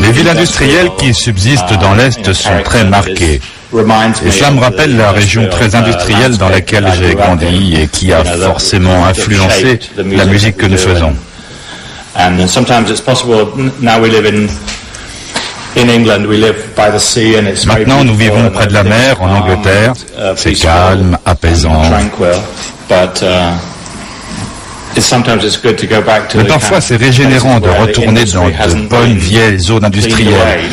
Les villes industrielles qui subsistent dans l'Est sont très marquées. Et cela me rappelle la région très industrielle dans laquelle j'ai grandi et qui a forcément influencé la musique que nous faisons. Maintenant, nous vivons près de la mer en Angleterre. C'est calme, apaisant. Mais parfois, c'est régénérant de retourner dans de bonnes vieilles zones industrielles,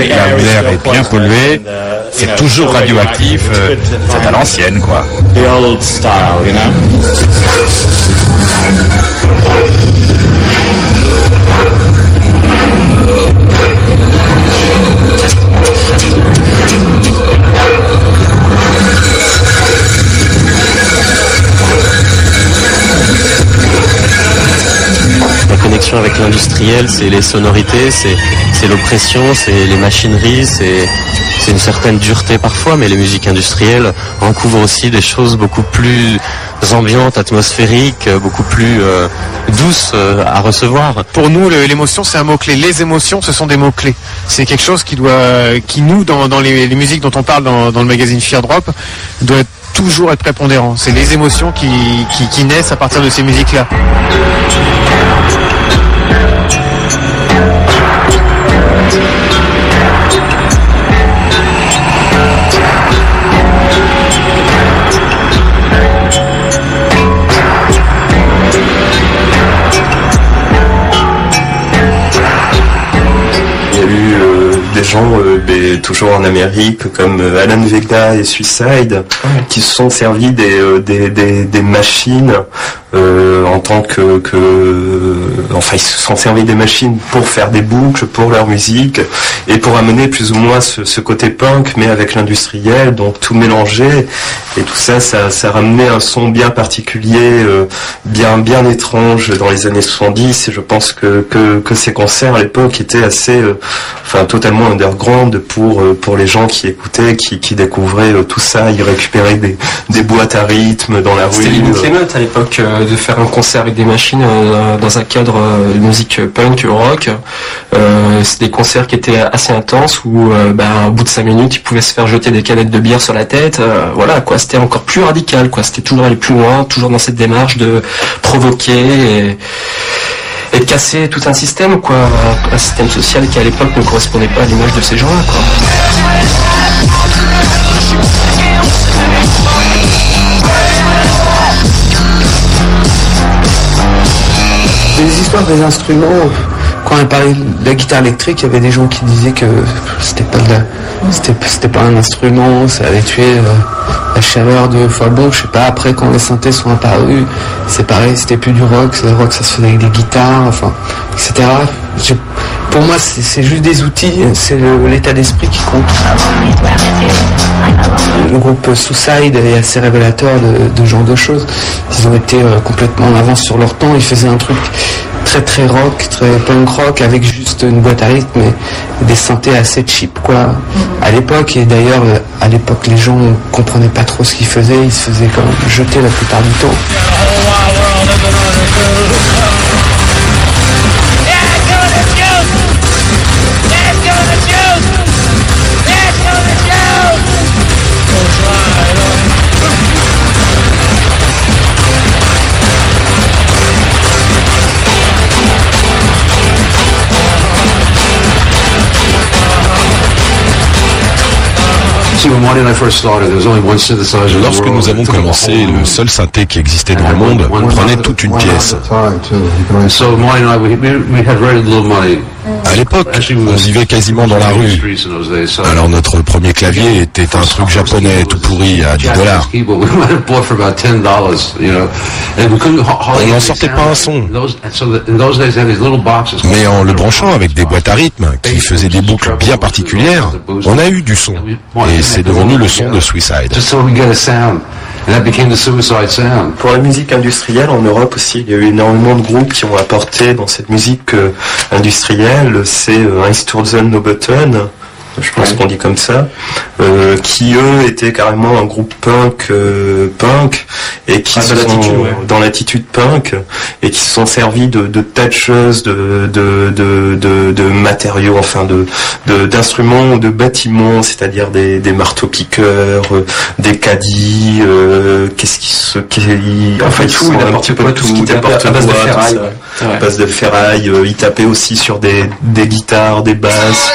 là où l'air est bien pollué, c'est toujours radioactif, c'est à l'ancienne, quoi. Avec l'industriel, c'est les sonorités, c'est l'oppression, c'est les machineries, c'est une certaine dureté parfois, mais les musiques industrielles recouvrent aussi des choses beaucoup plus ambiantes, atmosphériques, beaucoup plus euh, douces euh, à recevoir. Pour nous, l'émotion, c'est un mot-clé. Les émotions, ce sont des mots-clés. C'est quelque chose qui doit, qui nous, dans, les, musiques dont on parle dans, le magazine Fear Drop, doit toujours être prépondérant. C'est les émotions qui, qui naissent à partir de ces musiques-là. Gens, euh, toujours en Amérique, comme euh, Alan Vega et Suicide, qui se sont servis des, euh, des, machines en tant que, que, enfin ils se sont servis des machines pour faire des boucles pour leur musique et pour amener plus ou moins ce, côté punk mais avec l'industriel donc tout mélangé et tout ça ça, ça ramenait un son bien particulier bien bien étrange dans les années 70 et je pense que, que, ces concerts à l'époque étaient assez enfin totalement underground pour euh, pour les gens qui écoutaient, qui, qui découvraient euh, tout ça. Ils récupéraient des, des boîtes à rythme dans la rue. C'était à l'époque euh, de faire un concert avec des machines dans un cadre de musique punk, rock. Euh, c'est des concerts qui étaient assez intenses où ben, au bout de cinq minutes, ils pouvaient se faire jeter des canettes de bière sur la tête. voilà quoi, c'était encore plus radical quoi. C'était toujours aller plus loin, toujours dans cette démarche de provoquer et de casser tout un système, quoi, un, système social qui à l'époque ne correspondait pas à l'image de ces gens-là. Histoires des instruments, quand on parlait de la guitare électrique, il y avait des gens qui disaient que c'était pas c'était, pas un instrument, ça avait tué euh, la chaleur de fois bon, je sais pas, après quand les synthés sont apparus, c'est pareil, c'était plus du rock, le rock ça se faisait avec des guitares, enfin, etc. pour moi c'est, juste des outils, c'est l'état d'esprit qui compte. Le groupe Suicide est assez révélateur de, de ce genre de choses. Ils ont été euh, complètement en avance sur leur temps, ils faisaient un truc très très rock, très punk rock avec juste une boîte à rythme et des synthés assez cheap quoi. À l'époque et d'ailleurs à l'époque les gens comprenaient pas trop ce qu'ils faisaient, ils se faisaient quand même jeter la plupart du temps. Lorsque nous avons commencé, le seul synthé qui existait dans le monde prenait toute une pièce. À l'époque, on vivait quasiment dans la rue. Alors notre premier clavier était un truc japonais tout pourri à 10 dollars. On n'en sortait pas un son. Mais en le branchant avec des boîtes à rythme qui faisaient des boucles bien particulières, on a eu du son. Et c'est devenu le son de Suicide. Pour la musique industrielle en Europe aussi, il y a eu énormément de groupes qui ont apporté dans cette musique euh, industrielle. C'est euh, Einsturzen no Button, je pense qu'on dit comme ça, euh, qui eux étaient carrément un groupe punk, euh, punk, et qui Ah, sont dans l'attitude, ouais. dans l'attitude punk, et qui se sont servis de, de tas de choses, de, de, de, de, de matériaux, enfin de d'instruments, de, bâtiments, c'est-à-dire des, des marteaux piqueurs, euh, des caddies, euh, qu'est-ce qui se, qui, enfin ils tout, sont un petit peu tout ce tout, était à- base de tout ferraille, ça. ouais. Base de ferraille, ils tapaient aussi sur des, des guitares, des basses.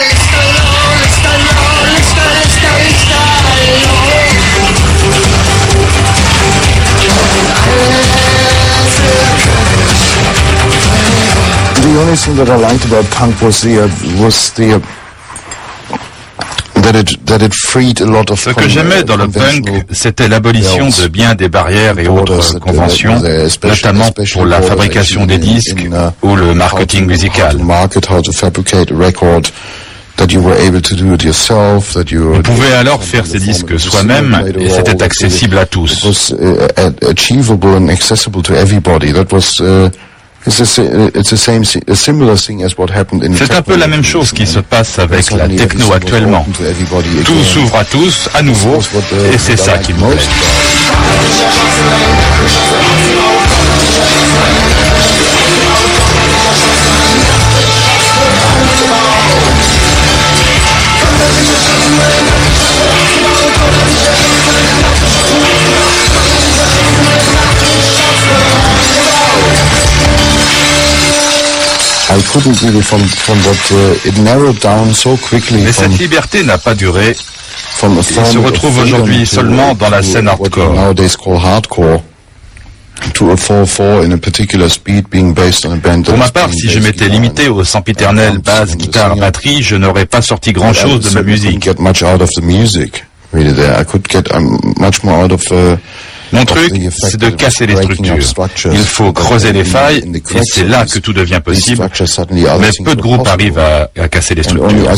The only thing that I liked about punk was the uh, was the uh, that it that it freed a lot of Ce que j'aimais dans le punk, c'était l'abolition de bien des barrières et autres conventions, notamment pour la fabrication des disques ou le marketing musical. On pouvait alors faire ces disques soi-même et c'était accessible à tous. C'est un peu la même chose qui se passe avec la techno actuellement. Tout s'ouvre à tous, à nouveau, et c'est ça qui me plaît. Couldn't really from from what uh, it narrowed down so quickly Mais from, cette liberté n'a pas duré. from a Il se retrouve aujourd'hui to- seulement dans la scène hardcore. nowadays call hardcore to a 4-4 in a particular speed being based on a band that Pour ma part, si je m'étais limité au sempiternel basse, guitare, batterie, je n'aurais pas sorti grand chose de ma musique. get much out of the music really there. I could get um, much more out of uh, Mon truc, c'est de casser les structures. Il faut creuser les failles, et c'est là que tout devient possible. Mais peu de groupes arrivent à, à casser les structures.